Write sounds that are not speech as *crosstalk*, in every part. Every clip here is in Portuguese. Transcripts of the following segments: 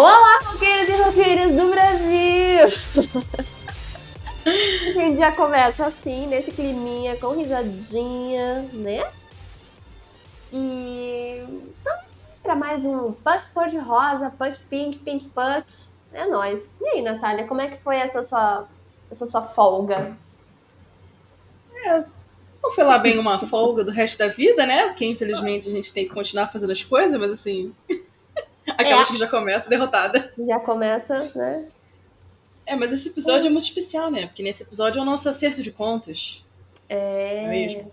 Olá, roqueiros e roqueiras do Brasil! A gente já começa assim, nesse climinha, com risadinha, né? E para mais um Punk Cor de Rosa, Punk Pink, Pink Punk. É nóis. E aí, Natália, como é que foi essa sua, essa sua folga? É, não foi lá bem uma folga do resto da vida, né? Porque infelizmente a gente tem que continuar fazendo as coisas, mas assim. Aquelas é. que já começa derrotada. Já começa, né? É, mas esse episódio é. é muito especial, né? Porque nesse episódio é o nosso acerto de contas. É. é mesmo.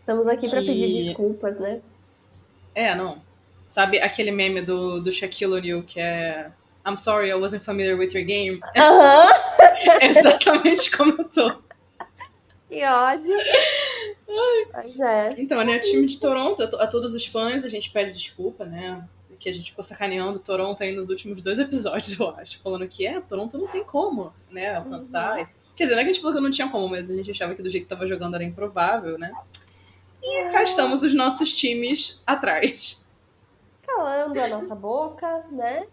Estamos aqui que... para pedir desculpas, né? É, não. Sabe aquele meme do, do Shaquille O'Neal que é I'm sorry, I wasn't familiar with your game. *laughs* Aham. Uh *laughs* -huh. é exatamente como eu tô. Que ódio. Mas é. Então, né, o time de Toronto, a, todos os fãs, a gente pede desculpa, né? Que a gente ficou sacaneando Toronto aí nos últimos dois episódios, *laughs* eu acho. Falando que é, Toronto não tem como, né, alcançar. Uhum. Quer dizer, não é que a gente falou que não tinha como, mas a gente achava que do jeito que tava jogando era improvável, né? E é. cá estamos os nossos times atrás. Calando a nossa boca, né?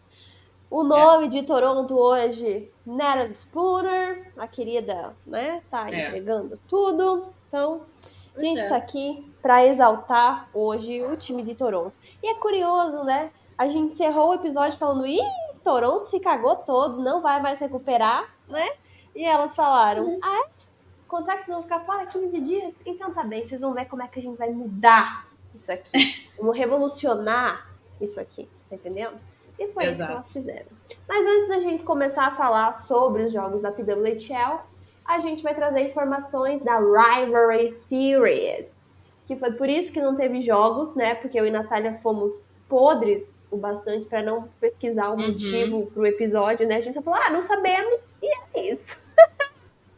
O nome é. de Toronto hoje, Natalie Spooner, a querida, né? Tá é. entregando tudo. Então, a gente está é. aqui para exaltar hoje o time de Toronto. E é curioso, né? A gente encerrou o episódio falando: ih, Toronto se cagou todo, não vai mais recuperar, né? E elas falaram: uhum. ah, é? Contratos vão ficar fora 15 dias? Então tá bem, vocês vão ver como é que a gente vai mudar isso aqui. *laughs* Vamos revolucionar isso aqui, tá entendendo? E foi Exato. isso que elas fizeram. Mas antes da gente começar a falar sobre os jogos da PWHL, a gente vai trazer informações da Rivalry Series. Que foi por isso que não teve jogos, né? Porque eu e Natália fomos podres o bastante para não pesquisar o uhum. motivo pro episódio, né? A gente só falou, ah, não sabemos, e é isso.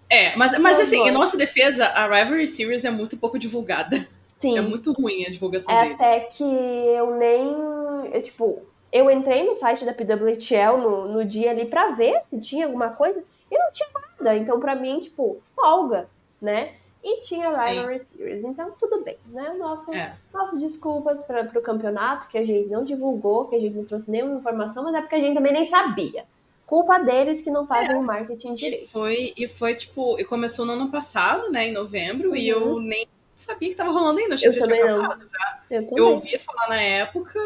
É, mas, mas assim, em nossa defesa, a Rivalry Series é muito pouco divulgada. Sim. É muito ruim a divulgação é dele. Até que eu nem. Eu, tipo, eu entrei no site da PWHL no, no dia ali para ver se tinha alguma coisa e não tinha nada. Então, para mim, tipo, folga, né? E tinha Rivalry Series, então tudo bem, né? Nossa, é. Desculpas para o campeonato, que a gente não divulgou, que a gente não trouxe nenhuma informação, mas é porque a gente também nem sabia. Culpa deles que não fazem é. o marketing direito. E foi, e foi, tipo, e começou no ano passado, né, em novembro, uhum. e eu uhum. nem sabia que tava rolando ainda. Achei eu que já tinha acabado, já. Eu, eu ouvia falar na época,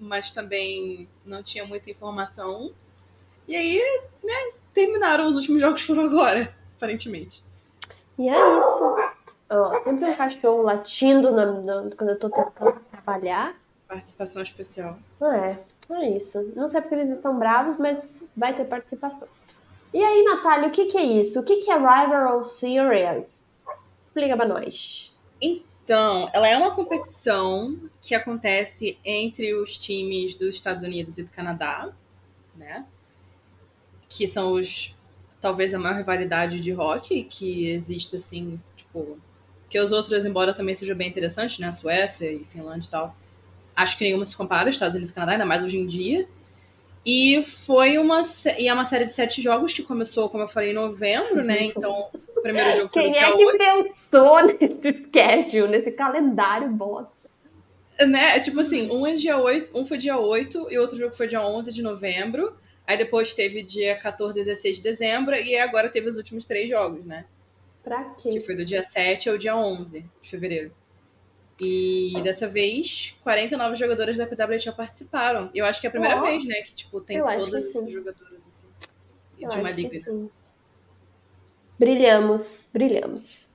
mas também não tinha muita informação. E aí, né, terminaram os últimos jogos foram agora, *laughs* aparentemente. E é isso. Ó, sempre um cachorro latindo no, no, quando eu tô tentando trabalhar. Participação especial. É, é isso. Não sei porque eles estão bravos, mas vai ter participação. E aí, Natália, o que, que é isso? O que, que é Rival Series? Explica pra nós. Então, ela é uma competição que acontece entre os times dos Estados Unidos e do Canadá, né? Que são os talvez a maior rivalidade de hockey que existe assim, tipo, que as outras, embora também seja bem interessante, né? A Suécia e Finlândia e tal. Acho que nenhuma se compara, Estados Unidos e Canadá, ainda mais hoje em dia. E foi uma, e é uma série de sete jogos que começou, como eu falei, em novembro, né? Então, o primeiro jogo foi Quem é que 8. pensou *laughs* nesse schedule, nesse calendário bosta? Né? Tipo assim, um, é dia 8, um foi dia 8 e outro jogo foi dia 11 de novembro. Aí depois teve dia 14 e 16 de dezembro e agora teve os últimos três jogos, né? Pra quê? Que foi do dia 7 ao dia 11 de fevereiro. E dessa vez, 49 jogadoras da PWHL participaram. Eu acho que é a primeira oh. vez, né, que tipo, tem todas essas jogadoras assim. Eu de uma liga. Brilhamos, brilhamos.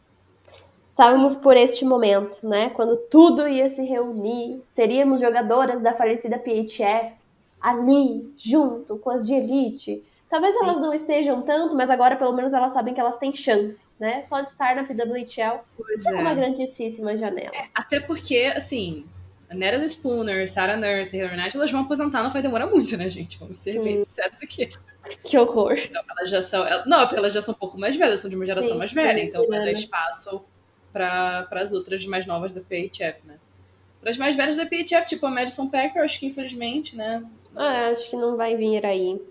Estávamos por este momento, né? Quando tudo ia se reunir, teríamos jogadoras da falecida PHF ali, junto com as de elite, Talvez Sim. elas não estejam tanto, mas agora pelo menos elas sabem que elas têm chance, né? Só de estar na PWHL pois é, é uma grandíssima janela. É, até porque, assim, a Natalie Spooner, Sarah Nurse, Heather Knight, elas vão aposentar, não vai demorar muito, né, gente? Vamos ser Sim. bem sinceros aqui. Que horror. Então, elas já são. Não, porque elas já são um pouco mais velhas, são de uma geração Sim, mais velha, então vai dar espaço para as outras mais novas da PHF, né? Para as mais velhas da PHF, tipo a Madison Packer, acho que infelizmente, né? Ah, acho que não vai vir aí.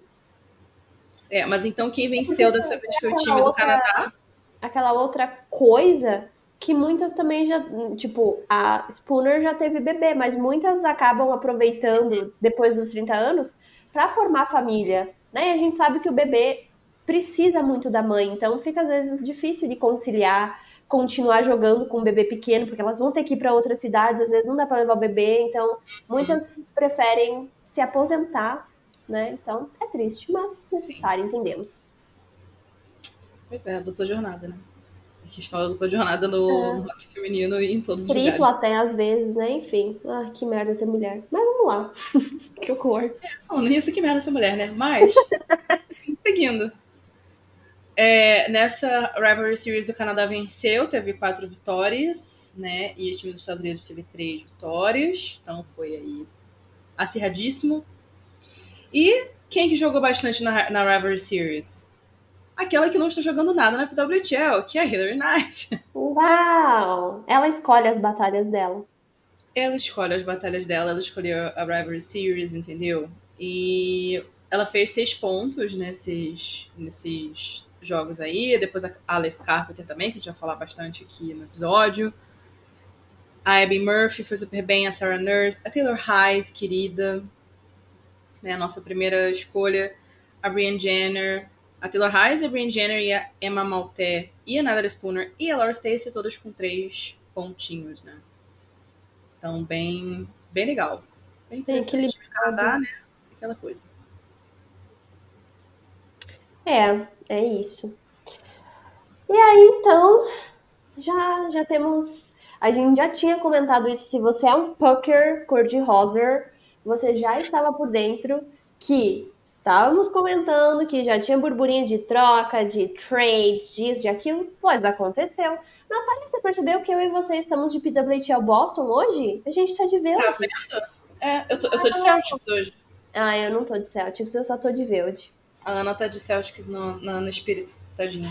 É, mas então quem venceu dessa vez foi o time do Canadá. Aquela outra coisa que muitas também já, tipo, a Spooner já teve bebê, mas muitas acabam aproveitando depois dos 30 anos para formar família, né? E a gente sabe que o bebê precisa muito da mãe, então fica às vezes difícil de conciliar, continuar jogando com o bebê pequeno, porque elas vão ter que ir para outras cidades, às vezes não dá para levar o bebê, então muitas preferem se aposentar, né? Então é triste, mas necessário, entendemos. Pois é, a dupla jornada, né? A questão da dupla jornada no, é. no rock feminino e em todos Triplo os lugares. até às vezes, né? Enfim. Ah, que merda ser mulher. Mas vamos lá. *laughs* que horror. É, falando nisso, que merda ser mulher, né? Mas, *laughs* seguindo. É, nessa Rivalry Series o Canadá venceu, teve quatro vitórias, né? E o time dos Estados Unidos teve três vitórias. Então foi aí acirradíssimo. E quem que jogou bastante na, na Rivalry Series? Aquela que não está jogando nada na PWHL, que é a Hillary Knight. *laughs* Uau! Ela escolhe as batalhas dela. Ela escolhe as batalhas dela, ela escolheu a Rivalry Series, entendeu? E ela fez seis pontos nesses, nesses jogos aí. Depois a Alex Carpenter também, que a gente vai falar bastante aqui no episódio. A Abby Murphy foi super bem, a Sarah Nurse, a Taylor Hayes, querida, né, nossa primeira escolha, a Brian Jenner, a Taylor Hayes, a Brian Jenner e a Emma Malté e a Natalie Spooner e a Laura Stacey, todas com três pontinhos, né? Então, bem, bem legal. Bem interessante. Canadá, né? Aquela coisa. É, é isso. E aí, então, já, já temos. A gente já tinha comentado isso. Se você é um pucker cor-de-rosa, você já estava por dentro que estávamos comentando que já tinha burburinho de troca, de trades, disso, de aquilo. Pois aconteceu. Natália, você percebeu que eu e você estamos de PWTL Boston hoje? A gente tá de verde. Tá vendo? É, eu tô, eu tô de Celtics hoje. Ah, eu não tô de Celtics, eu só tô de verde. A Ana tá de Celtics no, no, no espírito, tadinha.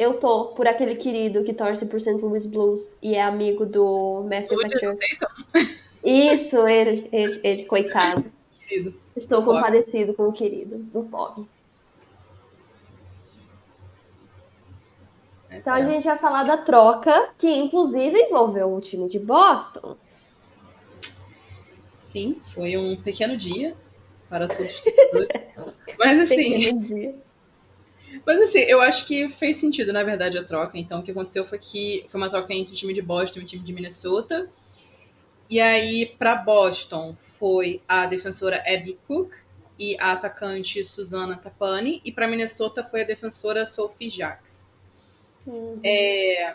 Eu tô por aquele querido que torce por St. Louis Blues e é amigo do Matthew Couture. Isso, ele, ele, ele, coitado. Querido. Estou compadecido com o querido, o pobre. Então a gente vai falar da troca, que inclusive envolveu o time de Boston. Sim, foi um pequeno dia para todos os *laughs* Mas assim. Mas assim, eu acho que fez sentido, na verdade, a troca. Então, o que aconteceu foi que foi uma troca entre o time de Boston e o time de Minnesota. E aí, para Boston, foi a defensora Abby Cook e a atacante Susana Tapani. E para Minnesota foi a defensora Sophie Jacques. Uhum. É,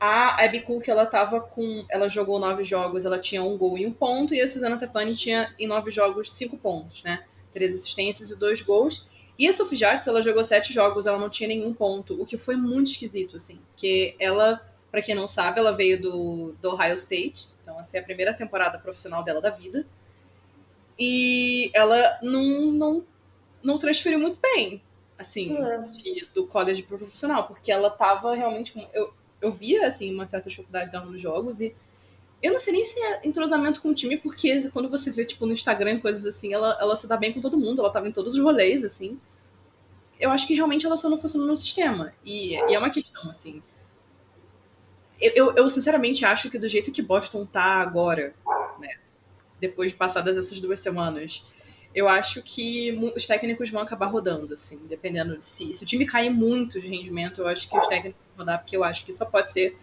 a Abby Cook, ela tava com. Ela jogou nove jogos, ela tinha um gol e um ponto, e a Susana Tapani tinha em nove jogos cinco pontos, né? Três assistências e dois gols. E a Sophie Jacques, ela jogou sete jogos, ela não tinha nenhum ponto, o que foi muito esquisito, assim. Porque ela, para quem não sabe, ela veio do, do Ohio State, então essa é a primeira temporada profissional dela da vida. E ela não, não, não transferiu muito bem, assim, de, do college pro profissional, porque ela tava realmente. Eu, eu via, assim, uma certa dificuldade dela nos jogos e eu não sei nem se é entrosamento com o time, porque quando você vê, tipo, no Instagram coisas assim, ela, ela se dá bem com todo mundo, ela tava em todos os rolês, assim. Eu acho que realmente ela só não funciona no sistema. E, e é uma questão, assim. Eu, eu, eu, sinceramente acho que do jeito que Boston tá agora, né, depois de passadas essas duas semanas, eu acho que os técnicos vão acabar rodando, assim, dependendo de. Se o time cair muito de rendimento, eu acho que os técnicos vão rodar, porque eu acho que só pode ser,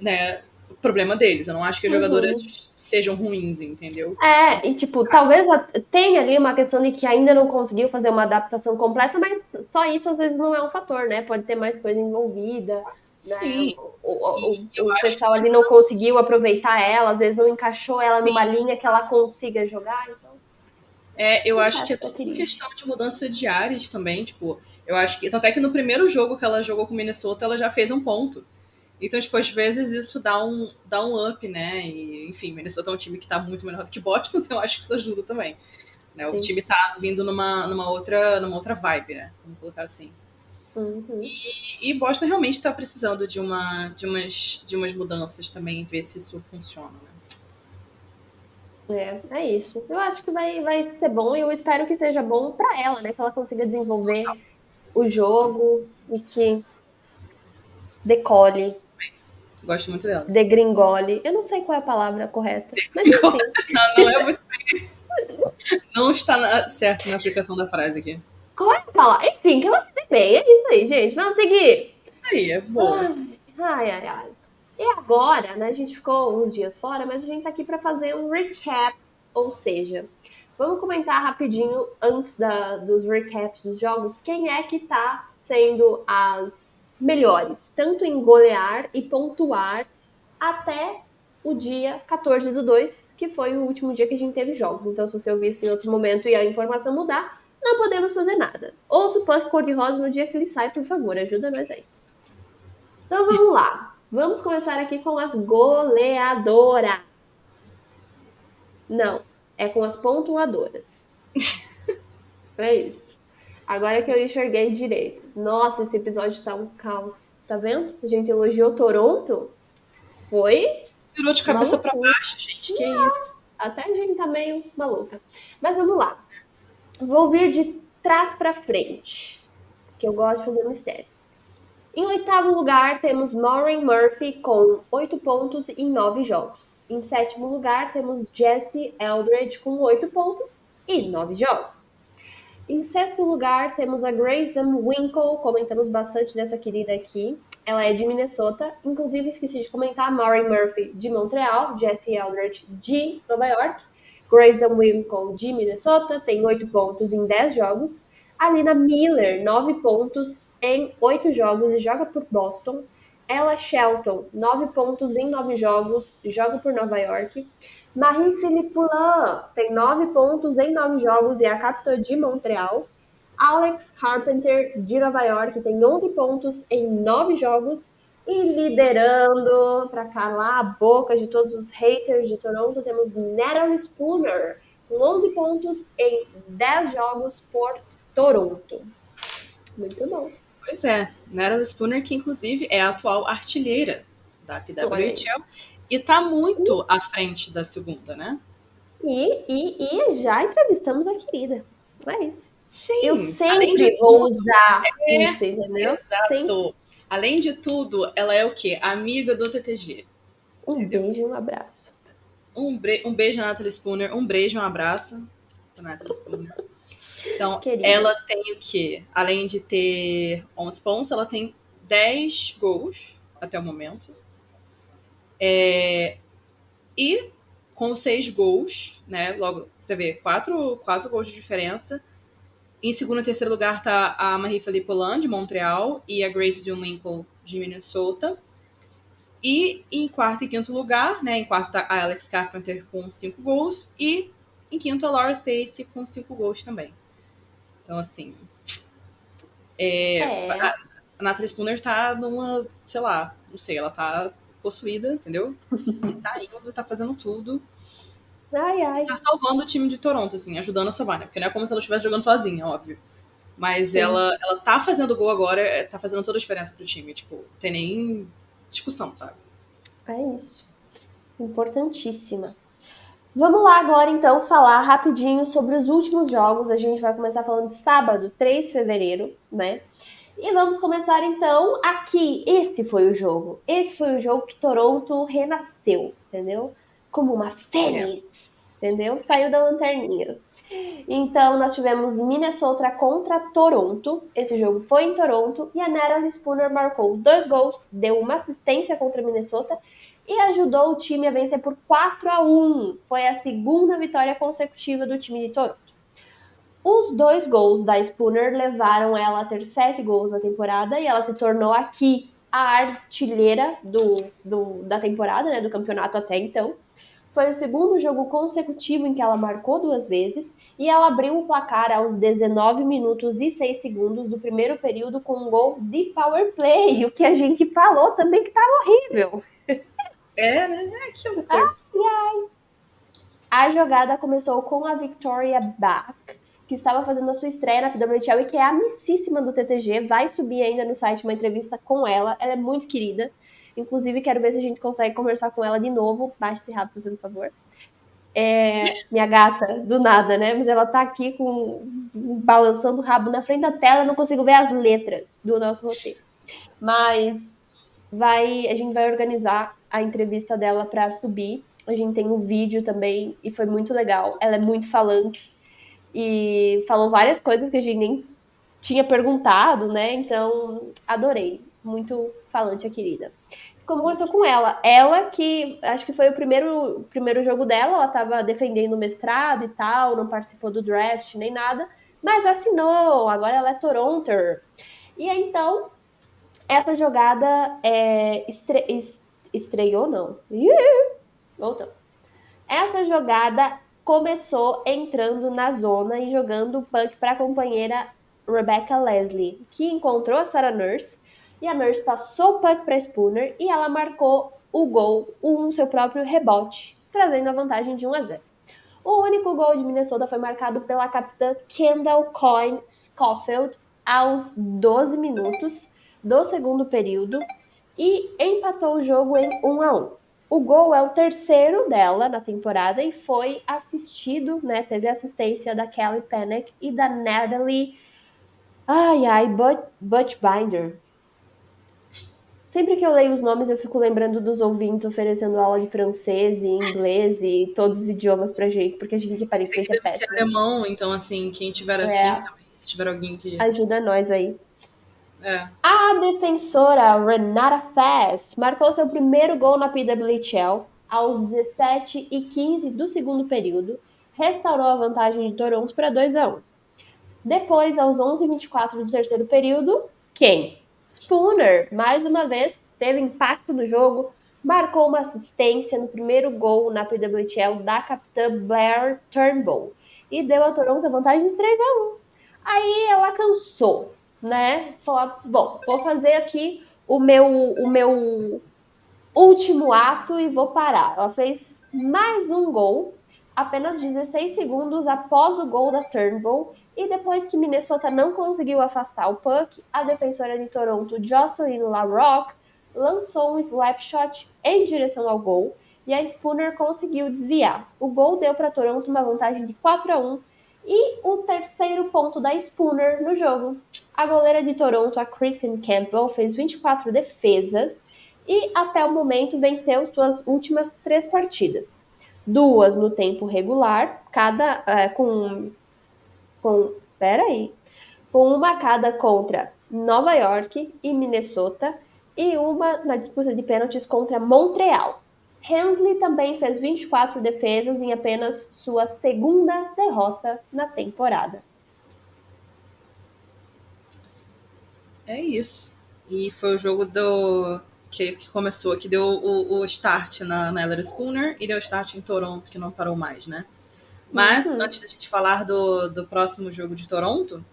né, problema deles. Eu não acho que as uhum. jogadoras sejam ruins, entendeu? É, e tipo, talvez tenha ali uma questão de que ainda não conseguiu fazer uma adaptação completa, mas só isso às vezes não é um fator, né? Pode ter mais coisa envolvida. Né? Sim. O, o, o pessoal ali não conseguiu aproveitar ela, às vezes não encaixou ela Sim. numa linha que ela consiga jogar, então. É, eu acho que é tudo questão de mudança de áreas também, tipo, eu acho que. Tanto é que no primeiro jogo que ela jogou com Minnesota, ela já fez um ponto. Então, tipo, às vezes isso dá um, dá um up, né? E, enfim, Minnesota é um time que tá muito melhor do que Boston, *laughs* então eu acho que isso ajuda também. Né? O time tá vindo numa, numa, outra, numa outra vibe, né? Vamos colocar assim. Uhum. E, e, Boston realmente tá precisando de, uma, de, umas, de umas mudanças também, ver se isso funciona, né? É, é isso. Eu acho que vai, vai ser bom e eu espero que seja bom para ela, né? Que ela consiga desenvolver o jogo e que decole. Gosto muito dela. Degringole. Eu não sei qual é a palavra correta. Mas enfim. *laughs* não, não é muito bem. Não está na, certo na aplicação da frase aqui. Qual é a palavra? Enfim, que ela se dê bem. É isso aí, gente. Vamos seguir. Isso aí, é boa. Ai, ai, ai. E agora, né? A gente ficou uns dias fora, mas a gente tá aqui para fazer um recap. Ou seja, vamos comentar rapidinho, antes da, dos recaps dos jogos, quem é que tá sendo as melhores, tanto em golear e pontuar até o dia 14 do 2, que foi o último dia que a gente teve jogos. Então, se você ouvir isso em outro momento e a informação mudar, não podemos fazer nada. Ouça o Punk Cor-de-Rosa no dia que ele sai, por favor, ajuda nós a isso. Então, vamos lá. Vamos começar aqui com as goleadoras. Não, é com as pontuadoras. *laughs* é isso. Agora que eu enxerguei direito. Nossa, esse episódio tá um caos. Tá vendo? A gente elogiou Toronto. Foi Virou de cabeça para baixo, gente. Que é isso? Até a gente tá meio maluca. Mas vamos lá. Vou vir de trás para frente, que eu gosto de fazer mistério. Em oitavo lugar, temos Maureen Murphy com 8 pontos em 9 jogos. Em sétimo lugar, temos Jesse Eldredge com 8 pontos e 9 jogos. Em sexto lugar, temos a Grayson Winkle, comentamos bastante dessa querida aqui, ela é de Minnesota. Inclusive, esqueci de comentar, Maureen Murphy de Montreal, Jesse Eldridge de Nova York, Grayson Winkle de Minnesota, tem 8 pontos em 10 jogos. Alina Miller, 9 pontos em 8 jogos e joga por Boston. Ella Shelton, 9 pontos em 9 jogos, joga por Nova York. Marie-Philippe Poulain tem 9 pontos em 9 jogos e é a capitã de Montreal. Alex Carpenter, de Nova York, tem 11 pontos em 9 jogos. E liderando, para calar a boca de todos os haters de Toronto, temos Natalie Spooner, com 11 pontos em 10 jogos por Toronto. Muito bom. Pois é, Natalie Spooner, que inclusive é a atual artilheira da PWHL e tá muito uh. à frente da segunda, né? E, e, e já entrevistamos a querida. É isso. Sim, eu sempre vou tudo, usar é, isso, entendeu? Exato. Sempre. Além de tudo, ela é o quê? Amiga do TTG. Um entendeu? beijo e um abraço. Um, um beijo, Natalie Spooner. Um beijo, um abraço. Natalie Spooner. Então, Querida. ela tem o quê? Além de ter 11 pontos, ela tem 10 gols até o momento. É... E com 6 gols, né? Logo, você vê, 4, quatro gols de diferença em segundo e terceiro lugar está a Marie-Philippe Polan, de Montreal, e a Grace Winkle, de Minnesota. E em quarto e quinto lugar, né? Em quarto está a Alex Carpenter com cinco gols. E em quinto a Laura Stacy com cinco gols também. Então, assim. É, é. A, a Natalie Spooner tá numa, sei lá, não sei, ela tá possuída, entendeu? *laughs* tá indo, tá fazendo tudo. Ai, ai. Tá salvando o time de Toronto, assim, ajudando a salvar, né? Porque não é como se ela estivesse jogando sozinha, óbvio. Mas ela, ela tá fazendo gol agora, é, tá fazendo toda a diferença pro time. Tipo, tem nem discussão, sabe? É isso. Importantíssima. Vamos lá agora, então, falar rapidinho sobre os últimos jogos. A gente vai começar falando de sábado, 3 de fevereiro, né? E vamos começar então aqui. Este foi o jogo. Esse foi o jogo que Toronto renasceu, entendeu? como uma fênix, entendeu? Saiu da lanterninha. Então, nós tivemos Minnesota contra Toronto. Esse jogo foi em Toronto e a Natalie Spooner marcou dois gols, deu uma assistência contra Minnesota e ajudou o time a vencer por 4 a 1. Foi a segunda vitória consecutiva do time de Toronto. Os dois gols da Spooner levaram ela a ter sete gols na temporada e ela se tornou aqui a artilheira do, do da temporada, né, do campeonato até então. Foi o segundo jogo consecutivo em que ela marcou duas vezes e ela abriu o placar aos 19 minutos e 6 segundos do primeiro período com um gol de power play, o que a gente falou também que estava horrível. É, né? É aquilo coisa. Ai, ai. A jogada começou com a Victoria Bach, que estava fazendo a sua estreia na PWHL e que é amicíssima do TTG, vai subir ainda no site uma entrevista com ela, ela é muito querida. Inclusive, quero ver se a gente consegue conversar com ela de novo. Baixe esse rabo, fazendo favor. É, minha gata, do nada, né? Mas ela tá aqui com balançando o rabo na frente da tela, eu não consigo ver as letras do nosso roteiro. Mas vai, a gente vai organizar a entrevista dela para subir A gente tem o um vídeo também e foi muito legal. Ela é muito falante e falou várias coisas que a gente nem tinha perguntado, né? Então, adorei. Muito falante a querida. Como aconteceu com ela? Ela que acho que foi o primeiro, primeiro jogo dela, ela estava defendendo o mestrado e tal, não participou do draft nem nada, mas assinou, agora ela é Toronto. E então, essa jogada é, estre, estreou, não. Voltando. Essa jogada começou entrando na zona e jogando o puck para a companheira Rebecca Leslie, que encontrou a Sarah Nurse e a Nurse passou o puck para Spooner e ela marcou o gol, um seu próprio rebote, trazendo a vantagem de 1 a 0. O único gol de Minnesota foi marcado pela capitã Kendall Coyne Schofield aos 12 minutos do segundo período e empatou o jogo em 1 a 1. O gol é o terceiro dela na temporada e foi assistido, né? Teve assistência da Kelly Panic e da Natalie Ai, ai, But, Butchbinder. Sempre que eu leio os nomes, eu fico lembrando dos ouvintes oferecendo aula de francês e inglês e todos os idiomas pra gente, porque a gente aparentemente é péssimo. Ser alemão, então, assim, quem tiver é. afim também, se tiver alguém que. Ajuda nós aí. É. A defensora Renata Fast marcou seu primeiro gol na PWHL aos 17 e 15 do segundo período, restaurou a vantagem de Toronto para 2 a 1. Depois, aos 11h24 do terceiro período, quem? Spooner, mais uma vez, teve impacto no jogo, marcou uma assistência no primeiro gol na PWHL da capitã Blair Turnbull e deu a Toronto a vantagem de 3 a 1. Aí ela cansou, né? Falou: bom, vou fazer aqui o meu, o meu último ato e vou parar. Ela fez mais um gol, apenas 16 segundos após o gol da Turnbull e depois que Minnesota não conseguiu afastar o puck, a defensora de Toronto, Jocelyn LaRocque, lançou um slap shot em direção ao gol e a Spooner conseguiu desviar. O gol deu para Toronto uma vantagem de 4 a 1 e o terceiro ponto da Spooner no jogo. A goleira de Toronto, a Kristen Campbell, fez 24 defesas e até o momento venceu suas últimas três partidas. Duas no tempo regular, cada é, com com. Peraí. Com uma cada contra Nova York e Minnesota e uma na disputa de pênaltis contra Montreal. Hensley também fez 24 defesas em apenas sua segunda derrota na temporada. É isso. E foi o jogo do que, que começou, que deu o, o start na, na Ella Spooner e deu start em Toronto, que não parou mais, né? Mas, uhum. antes da gente falar do, do próximo jogo de Toronto,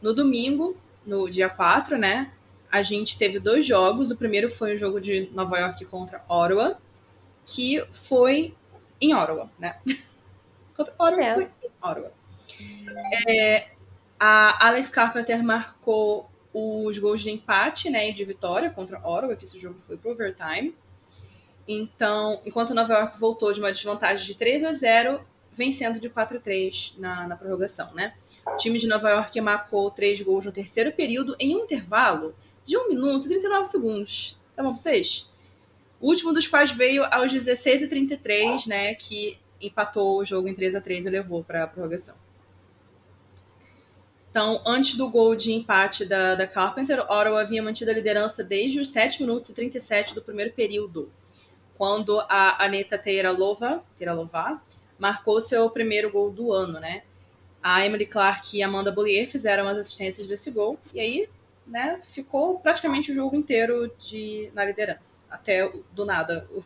no domingo, no dia 4, né? A gente teve dois jogos. O primeiro foi o jogo de Nova York contra Ottawa, que foi em Ottawa, né? *laughs* contra Ottawa, é. foi em Ottawa. É, a Alex Carpenter marcou os gols de empate, né, e de vitória contra Ottawa, que esse jogo foi pro overtime. Então, enquanto Nova York voltou de uma desvantagem de 3 a 0, vencendo de 4 a 3 na, na prorrogação, né? O time de Nova York marcou três gols no terceiro período em um intervalo de 1 minuto e 39 segundos. Tá bom pra vocês? O último dos quais veio aos 16 e 33, né? Que empatou o jogo em 3 a 3 e levou para a prorrogação. Então, antes do gol de empate da, da Carpenter, Ottawa havia mantido a liderança desde os 7 minutos e 37 do primeiro período, quando a Aneta Teiralova, Teiralova marcou seu primeiro gol do ano, né? A Emily Clark e a Amanda Bollier fizeram as assistências desse gol, e aí, né, ficou praticamente o jogo inteiro de, na liderança. Até do nada o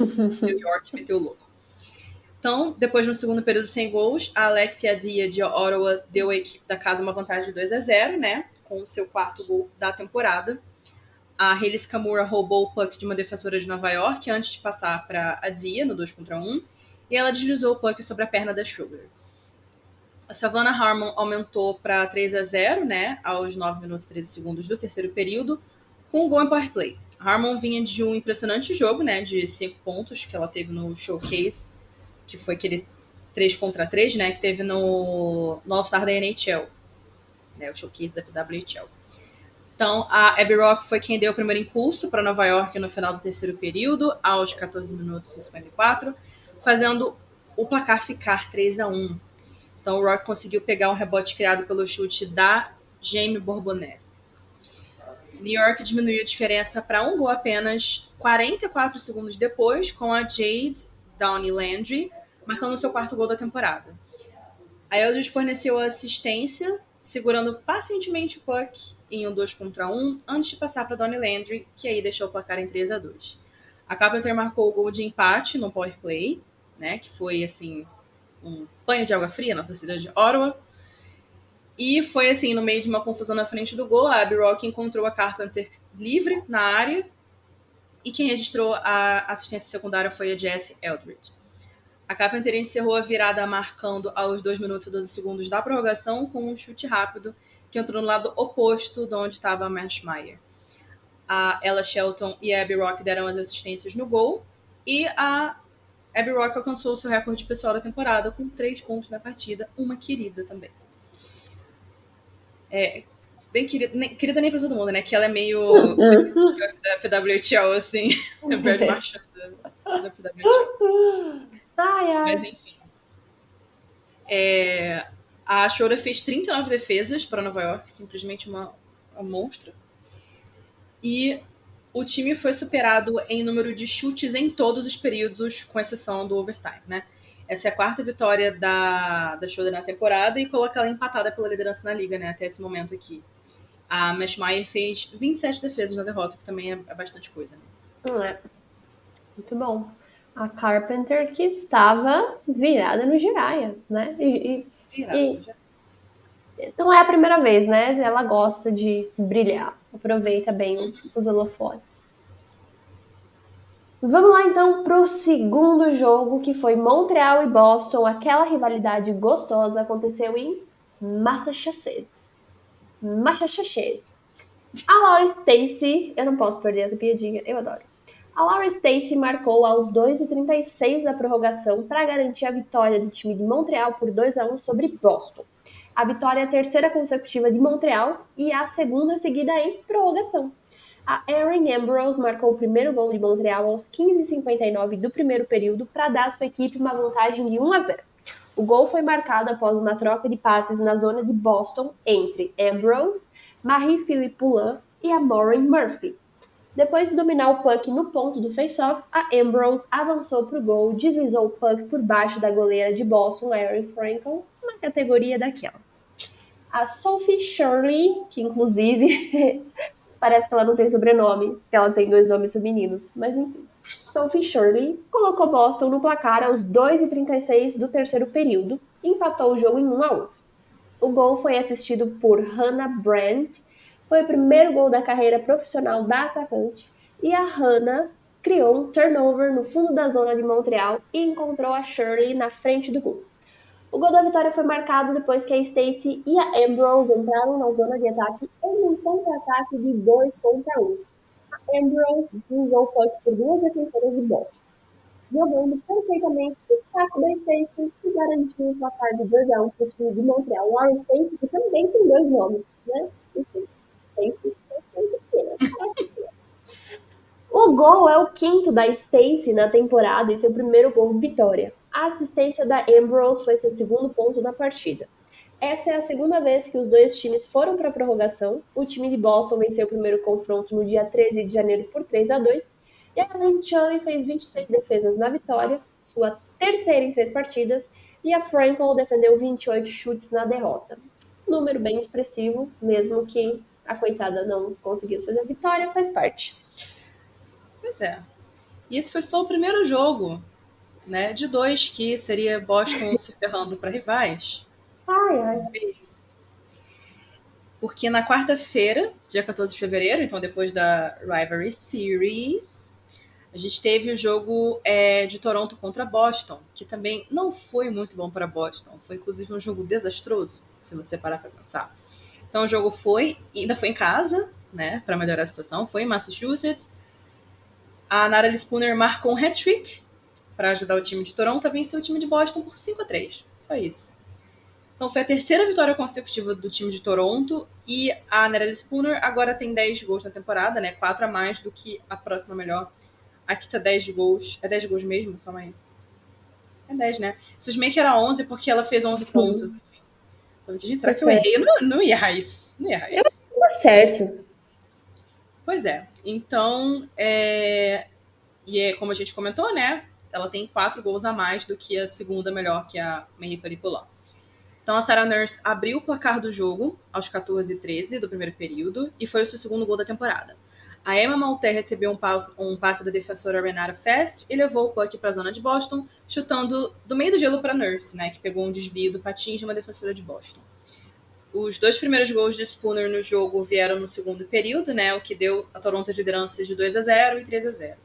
*laughs* New York meteu louco. Então, depois no segundo período sem gols, a Alexia Dia de Ottawa deu à equipe da casa uma vantagem de 2 a 0, né? Com o seu quarto gol da temporada. A Hayley Skamura roubou o puck de uma defensora de Nova York antes de passar para a Dia no 2 contra 1 e ela deslizou o puck sobre a perna da Sugar. A Savannah Harmon aumentou para 3 a 0, né, aos 9 minutos e 13 segundos do terceiro período, com um gol em power play. Harmon vinha de um impressionante jogo, né, de 5 pontos que ela teve no showcase, que foi aquele 3 contra 3, né, que teve no, no All-Star da NHL, né, o showcase da WHL. Então, a Abby Rock foi quem deu o primeiro impulso para Nova York no final do terceiro período, aos 14 minutos e 54, fazendo o placar ficar 3 a 1 Então, o Rock conseguiu pegar um rebote criado pelo chute da Jamie Bourbonnais. New York diminuiu a diferença para um gol apenas 44 segundos depois, com a Jade Downey Landry marcando seu quarto gol da temporada. A Eldridge forneceu assistência, segurando pacientemente o puck em um 2 contra 1, antes de passar para Donnie Landry, que aí deixou o placar em 3 a 2 A Carpenter marcou o gol de empate no power play, né, que foi assim um banho de água fria na torcida de Ottawa. E foi assim, no meio de uma confusão na frente do gol, a Abby Rock encontrou a Carpenter livre na área e quem registrou a assistência secundária foi a Jessie Eldridge. A Carpenter encerrou a virada marcando aos 2 minutos e 12 segundos da prorrogação com um chute rápido que entrou no lado oposto de onde estava a Meyer. A Ella Shelton e a Abby Rock deram as assistências no gol e a Abby Rock alcançou seu recorde pessoal da temporada com 3 pontos na partida, uma querida também. É, bem querida, nem, querida nem pra todo mundo, né? Que ela é meio uhum. *laughs* da PWHL, assim. *laughs* Brad Marchand da, da ai. Mas enfim. É, a Schroeder fez 39 defesas para Nova York, simplesmente uma, uma monstra. E o time foi superado em número de chutes em todos os períodos, com exceção do overtime, né? Essa é a quarta vitória da, da Schroeder na temporada e coloca ela empatada pela liderança na liga, né? Até esse momento aqui. A Meshmeyer fez 27 defesas na derrota, que também é, é bastante coisa. Né? É. Muito bom a Carpenter que estava virada no Jiraya, né? E, virada e, não é a primeira vez, né? Ela gosta de brilhar, aproveita bem os holofotes. Vamos lá então pro segundo jogo, que foi Montreal e Boston. Aquela rivalidade gostosa aconteceu em Massachusetts. Massachusetts. A Laura Stacy, eu não posso perder essa piadinha, eu adoro. A Laura Stacey marcou aos 2,36 da prorrogação para garantir a vitória do time de Montreal por 2 a 1 sobre Boston. A vitória é a terceira consecutiva de Montreal e a segunda seguida em prorrogação. A Erin Ambrose marcou o primeiro gol de Montreal aos 15h59 do primeiro período para dar à sua equipe uma vantagem de 1 a 0. O gol foi marcado após uma troca de passes na zona de Boston entre Ambrose, Marie-Philippe Poulin e a Maureen Murphy. Depois de dominar o puck no ponto do face-off, a Ambrose avançou para o gol, deslizou o puck por baixo da goleira de Boston, Erin Frankel, uma categoria daquela. A Sophie Shirley, que inclusive *laughs* parece que ela não tem sobrenome, que ela tem dois nomes femininos, mas enfim. Sophie Shirley colocou Boston no placar aos 2h36 do terceiro período e empatou o jogo em 1 a 1. O gol foi assistido por Hannah Brandt, foi o primeiro gol da carreira profissional da atacante e a Hannah criou um turnover no fundo da zona de Montreal e encontrou a Shirley na frente do gol. O gol da vitória foi marcado depois que a Stacy e a Ambrose entraram na zona de ataque em um contra-ataque de 2 contra 1. Um. A Ambrose usou o puck por duas defensoras de Boston, jogando perfeitamente o taco da Stacy e garantiu o placar de 2 a 1 para o time de Montreal. Lauren Stacy, que também tem dois nomes, né? Enfim. O gol é o quinto da Stacey na temporada e seu primeiro gol vitória. A assistência da Ambrose foi seu segundo ponto na partida. Essa é a segunda vez que os dois times foram para a prorrogação. O time de Boston venceu o primeiro confronto no dia 13 de janeiro por 3 a 2 e a Lynn Chully fez 26 defesas na vitória, sua terceira em três partidas, e a Frankel defendeu 28 chutes na derrota. Número bem expressivo, mesmo que a coitada não conseguiu fazer a vitória, faz parte. Pois é. E esse foi só o primeiro jogo, né? De dois que seria Boston *laughs* se ferrando para rivais. Ai, ai. Porque na quarta-feira, dia 14 de fevereiro, então depois da Rivalry Series, a gente teve o jogo é, de Toronto contra Boston, que também não foi muito bom para Boston. Foi inclusive um jogo desastroso, se você parar para pensar. Então o jogo foi, ainda foi em casa, né, para melhorar a situação, foi em Massachusetts. A Natalie Spooner marcou um hat-trick para ajudar o time de Toronto a vencer o time de Boston por 5 a 3. Só isso. Então foi a terceira vitória consecutiva do time de Toronto e a Nerely Spooner agora tem 10 gols na temporada, né? 4 a mais do que a próxima melhor. Aqui tá 10 gols. É 10 gols mesmo? Calma aí. É 10, né? Susmei que era 11 porque ela fez 11 pontos. Então, gente, será que eu errei? Eu não, não ia errar isso. Não ia errar isso. Tá certo. Pois é. Então, é... e é, como a gente comentou, né? Ela tem 4 gols a mais do que a segunda melhor, que é a Marie Felipolan. Então a Sarah Nurse abriu o placar do jogo aos 14 e 13 do primeiro período e foi o seu segundo gol da temporada. A Emma Malter recebeu um passe, um passe da defensora Renata Fest e levou o puck para a zona de Boston, chutando do meio do gelo para Nurse, né, que pegou um desvio do patins de uma defensora de Boston. Os dois primeiros gols de Spooner no jogo vieram no segundo período, né, o que deu a Toronto de liderança de 2 a 0 e 3 a 0.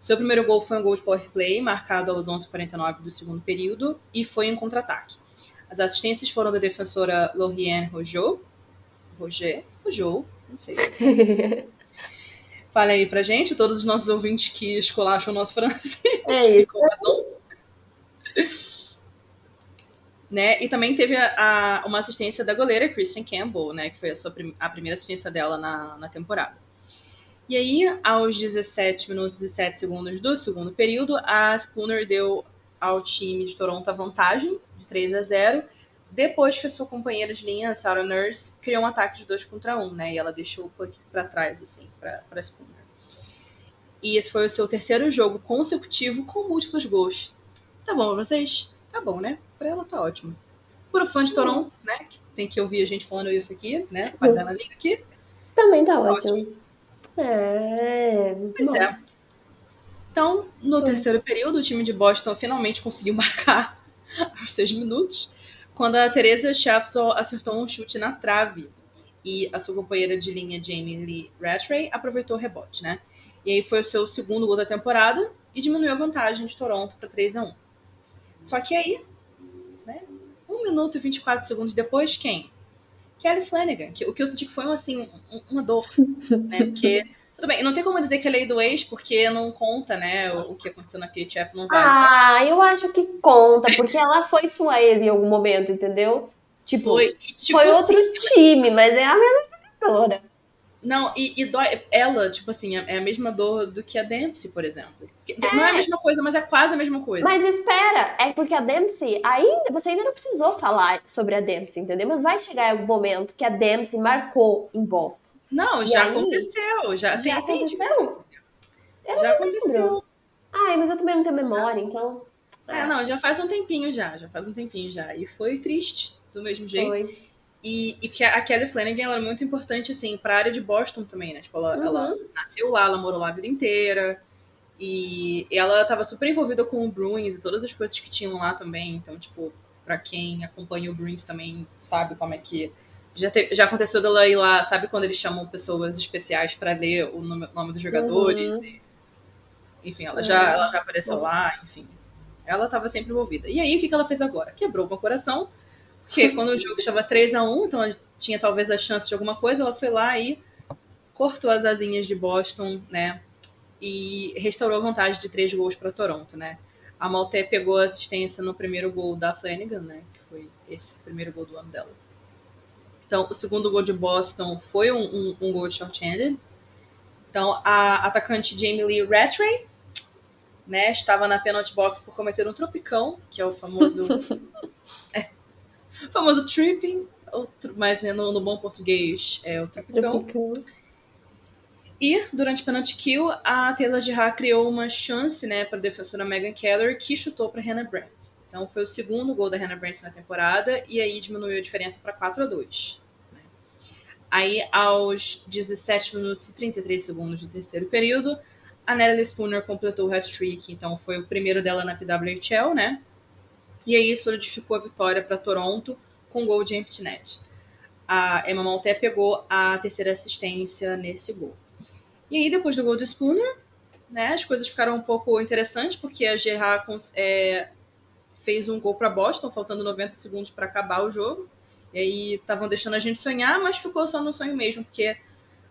Seu primeiro gol foi um gol de power play, marcado aos 11:49 do segundo período, e foi em contra-ataque. As assistências foram da defensora Lauriane Rojo. Roger? Rojo, não sei. *laughs* Fale aí pra gente, todos os nossos ouvintes que escolacham o nosso francês. É isso. Né? E também teve a, a, uma assistência da goleira Kristen Campbell, né? Que foi a, sua, a primeira assistência dela na, na temporada. E aí, aos 17 minutos e 7 segundos do segundo período, a Spooner deu ao time de Toronto a vantagem de 3 a 0 depois que a sua companheira de linha, Sarah Nurse, criou um ataque de 2 contra 1, um, né? E ela deixou o puck para trás, assim, para Spooner. E esse foi o seu terceiro jogo consecutivo com múltiplos gols. Tá bom pra vocês? Tá bom, né? Pra ela tá ótimo. Por fã de Toronto, né? Que tem que ouvir a gente falando isso aqui, né? Vai dar na liga aqui. Também tá, tá ótimo. ótimo. É, pois bom. é. Então, no terceiro período, o time de Boston finalmente conseguiu *laughs* marcar aos seis minutos, quando a Teresa Schaffsol acertou um chute na trave e a sua companheira de linha, Jamie Lee Rattray, aproveitou o rebote, né? E aí foi o seu segundo gol da temporada e diminuiu a vantagem de Toronto para 3 a 1 Só que aí, né, 1 minuto e 24 segundos depois, quem? Kelly Flanagan, que, o que eu senti que foi assim, uma dor, né? *laughs* Porque tudo bem, não tem como dizer que é lei do ex, porque não conta, né, o, o que aconteceu na PHF, não vai. Ah, eu acho que conta, porque ela foi sua ex em algum momento, entendeu? Tipo, foi, tipo foi outro assim, time, mas é a mesma jogadora. Não, e, e dói, ela, tipo assim, é, é a mesma dor do que a Dempsey, por exemplo. É. Não é a mesma coisa, mas é quase a mesma coisa. Mas espera, é porque a Dempsey, ainda, você ainda não precisou falar sobre a Dempsey, entendeu? Mas vai chegar algum momento que a Dempsey marcou em Boston. Não, já aí, aconteceu. Já, já tem, aconteceu? Tem, já aconteceu. Ai, mas eu também não tenho memória, então. É, não, já faz um tempinho já. Já faz um tempinho já. E foi triste, do mesmo jeito. Foi. E, e porque a Kelly Flanagan ela é muito importante, assim, pra área de Boston também, né? Tipo, ela, uhum. ela nasceu lá, ela morou lá a vida inteira. E ela tava super envolvida com o Bruins e todas as coisas que tinham lá também. Então, tipo, pra quem acompanha o Bruins também sabe como é que já, te, já aconteceu dela ir lá, sabe quando eles chamam pessoas especiais para ler o nome, nome dos jogadores? Uhum. E, enfim, ela, já, ela já apareceu uhum. lá, enfim. Ela estava sempre envolvida. E aí, o que, que ela fez agora? Quebrou o meu coração, porque quando o jogo estava 3 a 1 então tinha talvez a chance de alguma coisa, ela foi lá e cortou as asinhas de Boston, né? E restaurou a vantagem de três gols para Toronto, né? A Malté pegou a assistência no primeiro gol da Flanagan, né? Que foi esse primeiro gol do ano dela. Então, o segundo gol de Boston foi um, um, um gol de short-handed. Então, a atacante Jamie Lee Rattray, né, estava na penalty box por cometer um tropicão, que é o famoso... *laughs* o famoso tripping, mas no, no, bom português é o tropicão. tropicão. E, durante o penalty kill, a Taylor Gerard criou uma chance né, para a defensora Megan Keller, que chutou para Hannah Brandt. Então foi o segundo gol da Hannah Brandt na temporada e aí diminuiu a diferença para 4 a 2. Né? Aí, aos 17 minutos e 33 segundos do terceiro período, a Natalie Spooner completou o hat-trick, então foi o primeiro dela na PWHL, né? E aí solidificou a vitória para Toronto com gol de empty net. A Emma Malté pegou a terceira assistência nesse gol. E aí, depois do gol de Spooner, né, as coisas ficaram um pouco interessantes, porque a Gerard é, fez um gol para Boston, faltando 90 segundos para acabar o jogo. E aí estavam deixando a gente sonhar, mas ficou só no sonho mesmo, porque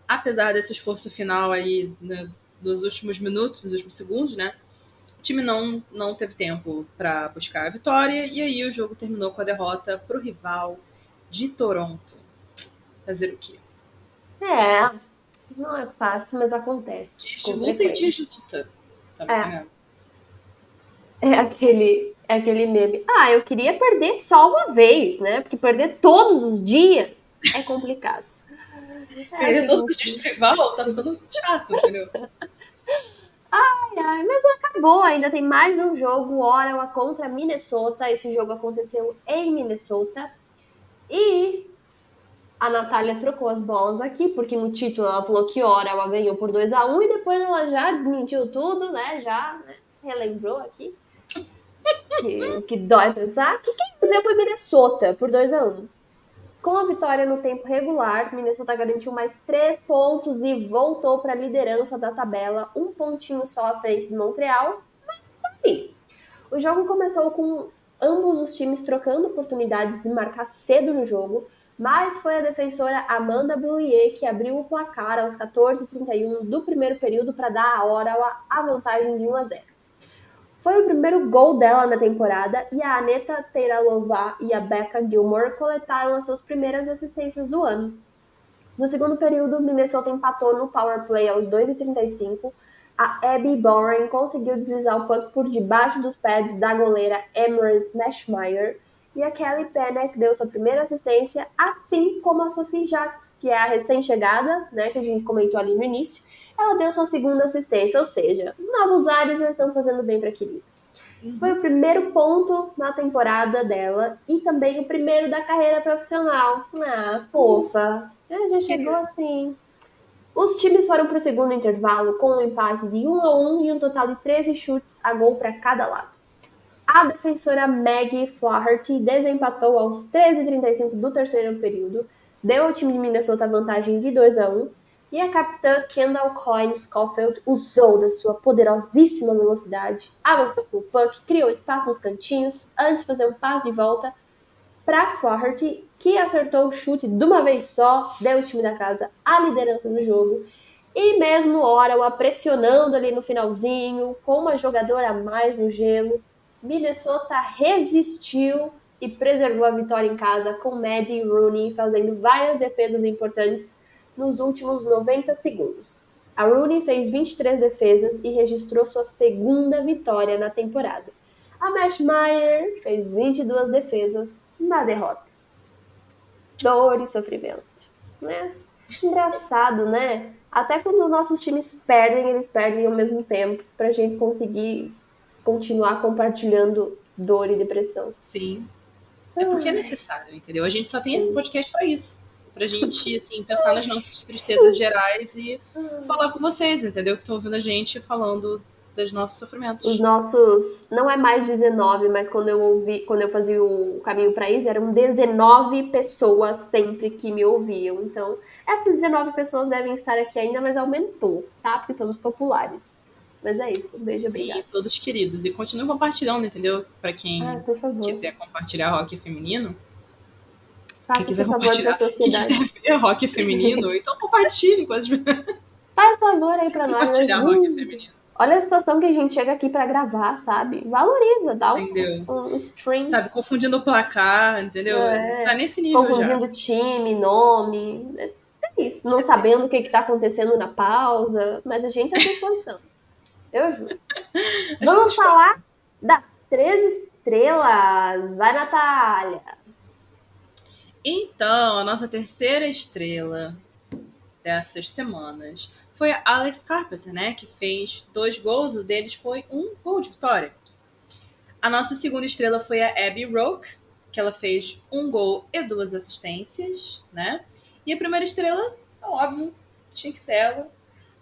apesar desse esforço final aí né, dos últimos minutos, dos últimos segundos, né? O time não, não teve tempo para buscar a vitória e aí o jogo terminou com a derrota para o rival de Toronto. Fazer o quê? É, não é fácil, mas acontece. Dias de luta e dias de luta. Tá é. é aquele, é aquele meme. Ah, eu queria perder só uma vez, né? Porque perder todos os dias é complicado. Perder todos os dias pro rival tá ficando chato, entendeu? *laughs* Ai, ai, mas acabou, ainda tem mais um jogo, Ottawa contra Minnesota. Esse jogo aconteceu em Minnesota. E a Natália trocou as bolas aqui, porque no título ela falou que Ottawa ganhou por 2 a 1 e depois ela já desmentiu tudo, né? Já né? relembrou aqui. Que, que dói pensar. Que quem ganhou foi Minnesota por 2 a 1 com a vitória no tempo regular, Minnesota garantiu mais três pontos e voltou para a liderança da tabela, um pontinho só à frente de Montreal, mas tá aí. O jogo começou com ambos os times trocando oportunidades de marcar cedo no jogo, mas foi a defensora Amanda Boulier que abriu o placar aos 14h31 do primeiro período para dar a hora a vantagem de 1 a 0. Foi o primeiro gol dela na temporada e a Aneta Teiralova e a Becca Gilmore coletaram as suas primeiras assistências do ano. No segundo período, Minnesota empatou no power play aos 2,35. A Abby Boren conseguiu deslizar o puck por debaixo dos pés da goleira Emery Smashmeyer e a Kelly Penick deu sua primeira assistência, assim como a Sophie Jacques, que é a recém-chegada, né, que a gente comentou ali no início, ela deu sua segunda assistência, ou seja, novos ares já estão fazendo bem para a querida. Uhum. Foi o primeiro ponto na temporada dela e também o primeiro da carreira profissional. Ah, fofa. Ela já chegou assim. Os times foram para o segundo intervalo com um empate de 1 a 1 e um total de 13 chutes a gol para cada lado. A defensora Maggie Flaherty desempatou aos 13h35 do terceiro período, deu ao time de Minnesota a vantagem de 2 a 1 e a capitã Kendall Coyne Schofield usou da sua poderosíssima velocidade, avançou com o puck, criou espaço nos cantinhos antes de fazer um passo de volta para Flaherty, que acertou o chute de uma vez só, deu o time da casa a liderança do jogo. E mesmo Ottawa pressionando ali no finalzinho, com uma jogadora a mais no gelo, Minnesota resistiu e preservou a vitória em casa com Maddie Rooney fazendo várias defesas importantes nos últimos 90 segundos. A Rooney fez 23 defesas e registrou sua segunda vitória na temporada. A Mashmeyer fez 22 defesas na derrota. Dor e sofrimento, né? Engraçado, né? Até quando os nossos times perdem, eles perdem ao mesmo tempo, pra gente conseguir continuar compartilhando dor e depressão. Sim. É porque é necessário, entendeu? A gente só tem esse podcast para isso pra gente, assim, pensar nas nossas tristezas gerais e falar com vocês, entendeu? Que estão ouvindo a gente falando dos nossos sofrimentos. Os nossos, não é mais 19, mas quando eu ouvi, quando eu fazia o caminho para isso, eram 19 pessoas sempre que me ouviam. Então, essas 19 pessoas devem estar aqui ainda, mas aumentou, tá? Porque somos populares. Mas é isso. Beijo, Sim, obrigada. todos queridos. E continue compartilhando, entendeu? Para quem ah, quiser compartilhar rock feminino. Faça favor pra sociedade. Quem quiser ver rock feminino, então compartilhe com as *laughs* Faz favor aí pra nós. Compartilhar rock feminino. Olha a situação que a gente chega aqui para gravar, sabe? Valoriza, dá um, um, stream. Sabe, confundindo o placar, entendeu? É, tá nesse nível confundindo já. time, nome. É isso. Não sabendo o que, que tá acontecendo na pausa. Mas a gente tá se esforçando. *laughs* Eu juro. Vamos falar das três estrelas. Vai, Natália. Então, a nossa terceira estrela dessas semanas foi a Alex Carpenter, né? Que fez dois gols, o deles foi um gol de vitória. A nossa segunda estrela foi a Abby Roque, que ela fez um gol e duas assistências, né? E a primeira estrela, óbvio, tinha que ser ela,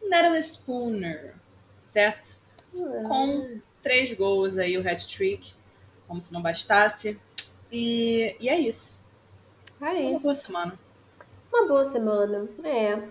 Natalie Spooner, certo? Com três gols aí, o hat-trick, como se não bastasse. E, e é isso. É isso. Uma boa semana. Uma boa semana, é.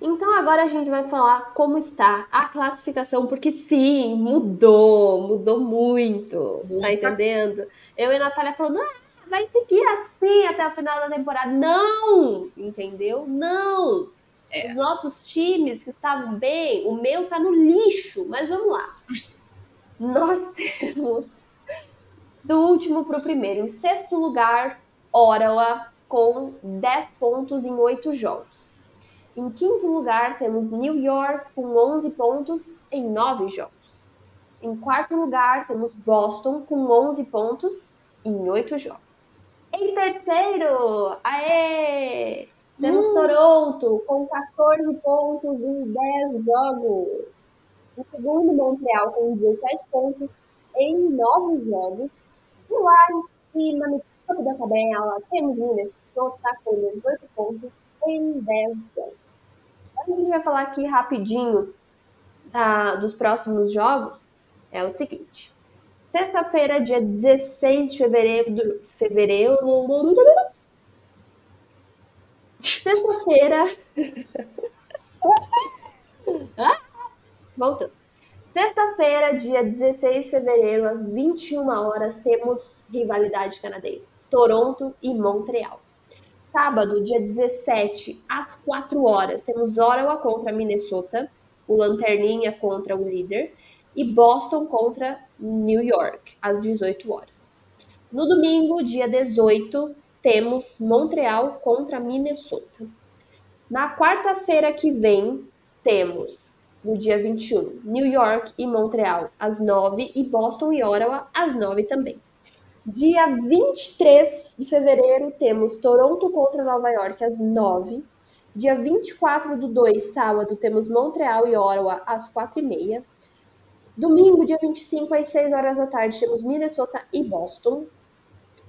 Então agora a gente vai falar como está a classificação, porque sim, mudou, mudou muito, Muita. tá entendendo? Eu e a Natália falando, ah, vai seguir assim até o final da temporada. Não! Entendeu? Não! É. Os nossos times que estavam bem, o meu tá no lixo, mas vamos lá. nós *laughs* temos do último para o primeiro. Em sexto lugar, Ottawa com 10 pontos em 8 jogos. Em quinto lugar, temos New York com 11 pontos em 9 jogos. Em quarto lugar, temos Boston com 11 pontos em 8 jogos. Em terceiro, aê! Temos uh! Toronto com 14 pontos em 10 jogos. Em segundo, Montreal com 17 pontos em 9 jogos. E lá em cima, no topo da tabela, temos Minnesota com 18 pontos em 10 jogos. A gente vai falar aqui rapidinho tá, dos próximos jogos. É o seguinte. Sexta-feira, dia 16 de fevereiro. Fevereiro. Sexta-feira. *laughs* Voltando. Sexta-feira, dia 16 de fevereiro, às 21 horas, temos rivalidade canadense. Toronto e Montreal. Sábado, dia 17, às 4 horas, temos Ottawa contra Minnesota, o Lanterninha contra o líder, e Boston contra New York, às 18 horas. No domingo, dia 18, temos Montreal contra Minnesota. Na quarta-feira que vem, temos no dia 21, New York e Montreal às 9 e Boston e Ottawa às 9 também. Dia 23 de fevereiro temos Toronto contra Nova York às 9. Dia 24 do 2, sábado, temos Montreal e Ottawa às 4h30. Domingo, dia 25, às 6 horas da tarde, temos Minnesota e Boston.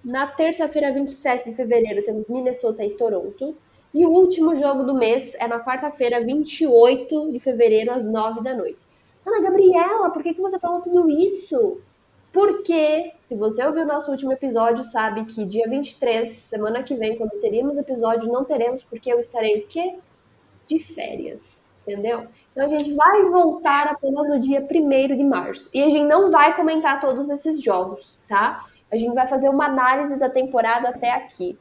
Na terça-feira, 27 de fevereiro, temos Minnesota e Toronto. E o último jogo do mês é na quarta-feira, 28 de fevereiro, às 9 da noite. Ana Gabriela, por que, que você falou tudo isso? Porque, se você ouviu o nosso último episódio, sabe que dia 23, semana que vem, quando teríamos episódio, não teremos, porque eu estarei o quê? De férias. Entendeu? Então a gente vai voltar apenas no dia 1 de março. E a gente não vai comentar todos esses jogos, tá? A gente vai fazer uma análise da temporada até aqui.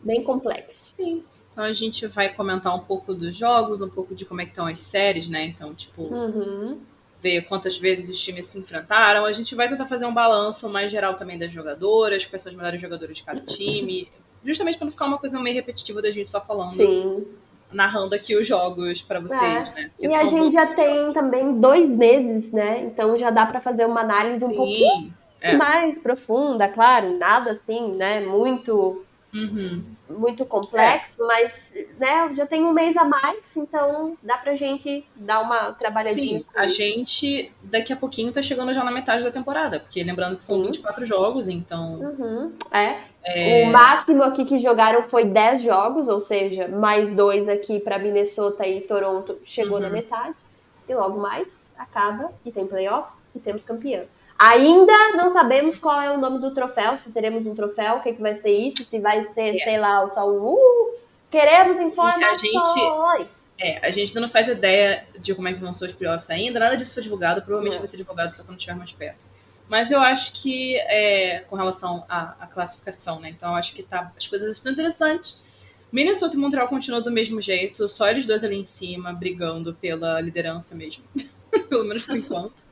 Bem complexo. Sim. Então a gente vai comentar um pouco dos jogos, um pouco de como é que estão as séries, né? Então, tipo, uhum. Ver quantas vezes os times se enfrentaram. A gente vai tentar fazer um balanço mais geral também das jogadoras, quais são os melhores jogadores de cada time. *laughs* Justamente para não ficar uma coisa meio repetitiva da gente só falando. Sim. Narrando aqui os jogos para vocês, é. né? e a gente já tem também dois meses, né? Então já dá para fazer uma análise Sim. um pouquinho é. mais profunda, claro, nada assim, né? Muito Uhum. Muito complexo, é. mas né, já tem um mês a mais, então dá pra gente dar uma trabalhadinha. Sim, a isso. gente daqui a pouquinho tá chegando já na metade da temporada, porque lembrando que são Sim. 24 jogos, então. Uhum. É. é. O máximo aqui que jogaram foi 10 jogos, ou seja, mais dois aqui para Minnesota e Toronto chegou uhum. na metade. E logo mais acaba e tem playoffs e temos campeão. Ainda não sabemos qual é o nome do troféu, se teremos um troféu, o que, que vai ser isso, se vai ser, é. sei lá, só um. Uh, queremos informações! A gente, é, a gente ainda não faz ideia de como é que vão ser os playoffs ainda, nada disso foi divulgado, provavelmente é. vai ser divulgado só quando estiver mais perto. Mas eu acho que, é, com relação à, à, classificação, né? Então eu acho que tá, as coisas estão interessantes. Minnesota e Montreal continuam do mesmo jeito, só eles dois ali em cima, brigando pela liderança mesmo. *laughs* Pelo menos por enquanto.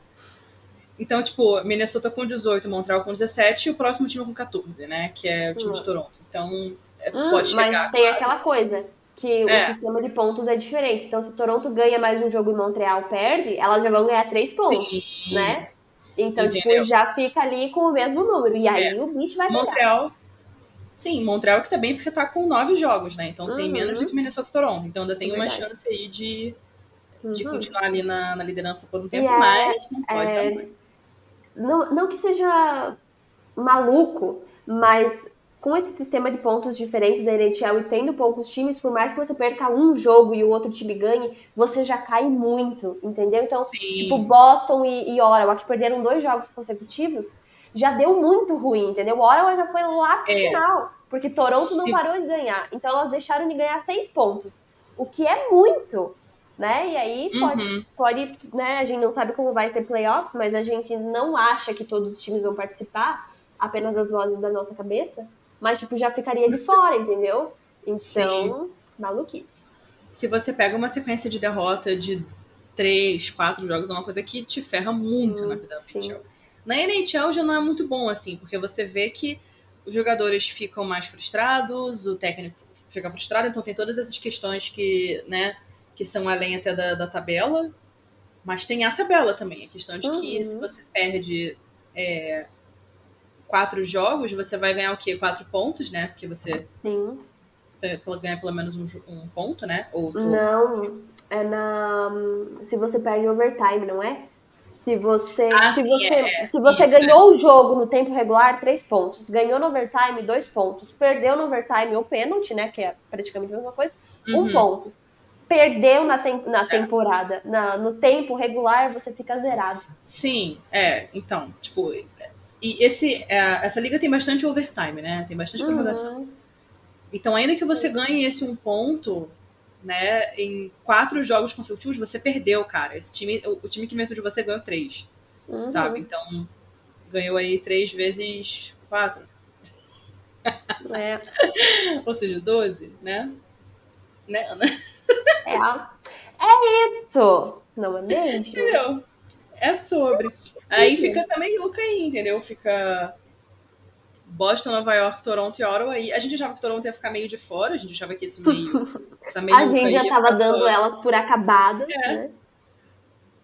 Então, tipo, Minnesota com 18, Montreal com 17 e o próximo time com 14, né? Que é o time de hum. Toronto. Então, é, hum, pode chegar. Mas tem claro. aquela coisa que é. o sistema de pontos é diferente. Então, se o Toronto ganha mais um jogo e Montreal perde, elas já vão ganhar três pontos, Sim. né? Então, tipo, Entendeu? tipo, já fica ali com o mesmo número. E aí é. o bicho vai Montreal. Pegar. Sim, Montreal que tá bem porque tá com nove jogos, né? Então uhum. tem menos do que Minnesota e Toronto. Então ainda tem uma chance aí de, de uhum. continuar ali na, na liderança por um tempo, é, mas não pode é, dar muito não, não que seja maluco, mas com esse sistema de pontos diferentes da NHL e tendo poucos times, por mais que você perca um jogo e o outro time ganhe, você já cai muito, entendeu? Então, Sim. tipo, Boston e, e Ottawa, que perderam dois jogos consecutivos, já deu muito ruim, entendeu? O Ottawa já foi lá pro é. final, porque Toronto não parou de ganhar. Então, elas deixaram de ganhar seis pontos, o que é muito né? E aí pode, uhum. pode, né? A gente não sabe como vai ser playoffs, mas a gente não acha que todos os times vão participar, apenas as vozes da nossa cabeça. Mas, tipo, já ficaria de fora, *laughs* entendeu? Então, Sim. maluquice. Se você pega uma sequência de derrota de três, quatro jogos é uma coisa que te ferra muito hum, na vida. Na NHL já não é muito bom, assim, porque você vê que os jogadores ficam mais frustrados, o técnico fica frustrado, então tem todas essas questões que, né, que são além até da, da tabela, mas tem a tabela também, a questão de que uhum. se você perde é, quatro jogos, você vai ganhar o quê? Quatro pontos, né? Porque você Sim. ganha pelo menos um, um ponto, né? Ou Não, é na. Se você perde overtime, não é? Se você, ah, se sim, você, é, se você isso, ganhou é. o jogo no tempo regular, três pontos. Ganhou no overtime, dois pontos. Perdeu no overtime ou pênalti, né? Que é praticamente a mesma coisa, uhum. um ponto. Perdeu na, tem, na é. temporada, na, no tempo regular, você fica zerado. Sim, é. Então, tipo, e esse, é, essa liga tem bastante overtime, né? Tem bastante prorrogação. Uhum. Então, ainda que você ganhe esse um ponto, né, em quatro jogos consecutivos, você perdeu, cara. Esse time, o, o time que venceu de você ganhou três, uhum. sabe? Então, ganhou aí três vezes quatro. É. *laughs* Ou seja, 12, né? Né, *laughs* É. É isso! Não é mesmo? Entendeu? É sobre. Aí fica essa meiuca aí, entendeu? Fica Boston, Nova York, Toronto e Ottawa. Aí a gente achava que Toronto ia ficar meio de fora, a gente achava que esse meio. *laughs* Essa a gente já tava dando só... elas por acabadas, é. né?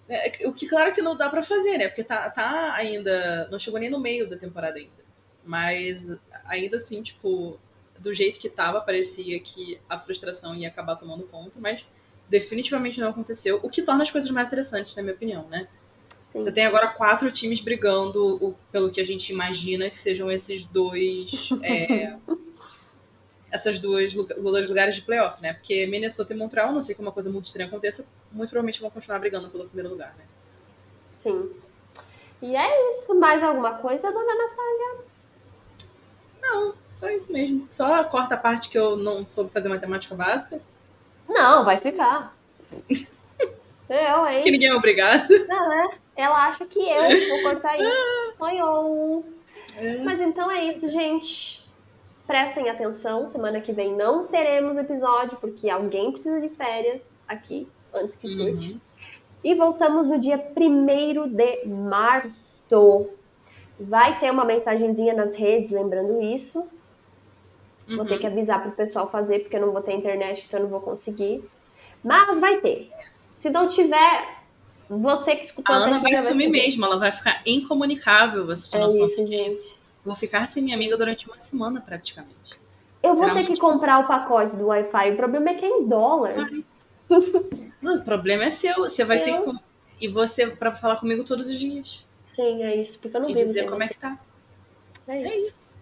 É, o que, claro, que não dá para fazer, né? Porque tá, tá ainda. Não chegou nem no meio da temporada ainda. Mas ainda assim, tipo, do jeito que tava, parecia que a frustração ia acabar tomando conta, mas definitivamente não aconteceu. O que torna as coisas mais interessantes, na minha opinião, né? Sim. Você tem agora quatro times brigando o, pelo que a gente imagina que sejam esses dois. *laughs* É, essas duas dois lugares de playoff, né? Porque Minnesota e Montreal, não sei que uma coisa muito estranha aconteça, muito provavelmente vão continuar brigando pelo primeiro lugar, né? Sim. E é isso. Mais alguma coisa, dona Natália? Não, só isso mesmo. Só a quarta parte que eu não soube fazer matemática básica. Não, vai ficar. *laughs* Eu, hein? Que ninguém é obrigado. Não, é. Ela acha que eu vou cortar isso. *laughs* Sonhou. É. Mas então é isso, gente. Prestem atenção. Semana que vem não teremos episódio, porque alguém precisa de férias aqui, antes que surte. Uhum. E voltamos no dia 1 de março. Vai ter uma mensagenzinha nas redes lembrando isso. Uhum. Vou ter uhum. que avisar pro pessoal fazer, porque eu não vou ter internet, então eu não vou conseguir. Mas vai ter. Se não tiver, você que escutou a Ana vai sumir mesmo, ela vai ficar incomunicável, você é isso, gente. Vou ficar sem minha amiga durante uma semana, praticamente. Eu vou ter que comprar o pacote do Wi-Fi. O problema é que é em dólar. *laughs* o problema é seu. Você vai Deus. ter que. E você, pra falar comigo todos os dias. Sim, é isso. Porque eu não e dizer como é que tá. É, é isso.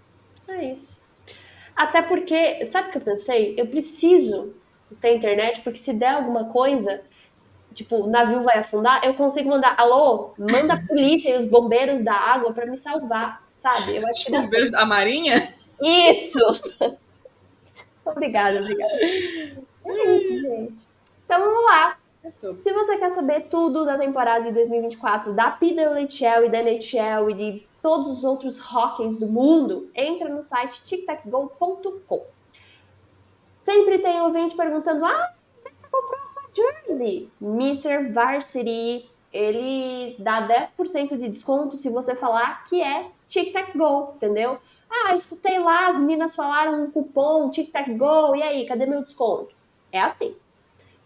é isso. É isso. Até porque, sabe o que eu pensei? Eu preciso ter internet, porque se der alguma coisa, tipo, o navio vai afundar, eu consigo mandar, alô, manda a *laughs* polícia e os bombeiros da água para me salvar, sabe? Eu acho que bombeiros da Marinha? Isso! *laughs* obrigada, obrigada. É isso, gente. Então vamos lá. É Se você quer saber tudo da temporada de 2024 da PWHL e da NHL e de todos os outros hockeys do mundo, entra no site tictacgo.com. Sempre tem ouvinte perguntando: ah, onde você comprou a sua jersey? Mr. Varsity, ele dá 10% de desconto se você falar que é Tic Tac Go, entendeu? Ah, escutei lá, as meninas falaram um cupom Tic Tac Go, e aí, cadê meu desconto? É assim.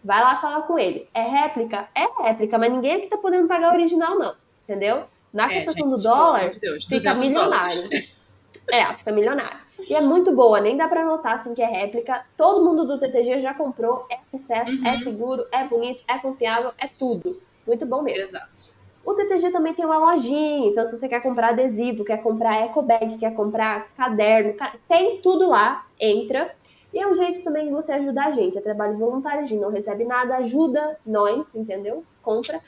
Vai lá falar com ele. É réplica? É réplica, mas ninguém aqui tá podendo pagar o original, não. Entendeu? Na é, cotação gente, do dólar, de Deus, fica milionário. É, fica milionário. E é muito boa, nem dá pra notar assim que é réplica. Todo mundo do TTG já comprou, é sucesso, é uhum. é seguro, é bonito, é confiável, é tudo. Muito bom mesmo. Exato. O TTG também tem uma lojinha, então se você quer comprar adesivo, quer comprar eco bag, quer comprar caderno, tem tudo lá, entra. E é um jeito também de você ajudar a gente. É trabalho voluntário, a gente não recebe nada, ajuda nós, entendeu? Compra.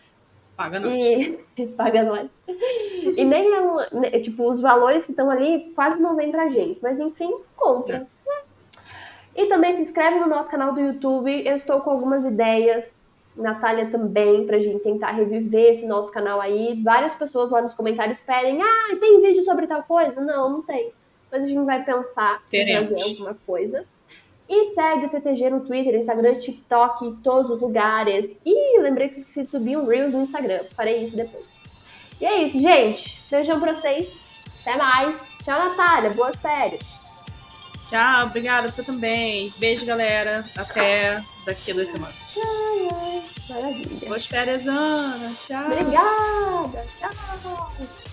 Paga nós. E... *laughs* Paga nós. E nem é um. Né, tipo, os valores que estão ali quase não vêm pra gente. Mas enfim, compra. É. E também se inscreve no nosso canal do YouTube. Eu estou com algumas ideias. Natália também, pra gente tentar reviver esse nosso canal aí. Várias pessoas lá nos comentários pedem: ah, tem vídeo sobre tal coisa? Não, não tem. Mas a gente vai pensar Teremos. em fazer alguma coisa. E segue o TTG no Twitter, Instagram, TikTok, em todos os lugares. E lembrei que se subir um Reels no Instagram. Farei isso depois. E é isso, gente. Beijão pra vocês. Até mais. Tchau, Natália. Boas férias. Tchau, obrigada. Você também. Beijo, galera. Até daqui a duas semanas. Tchau. Maravilha. Boas férias, Ana. Tchau. Obrigada. Tchau.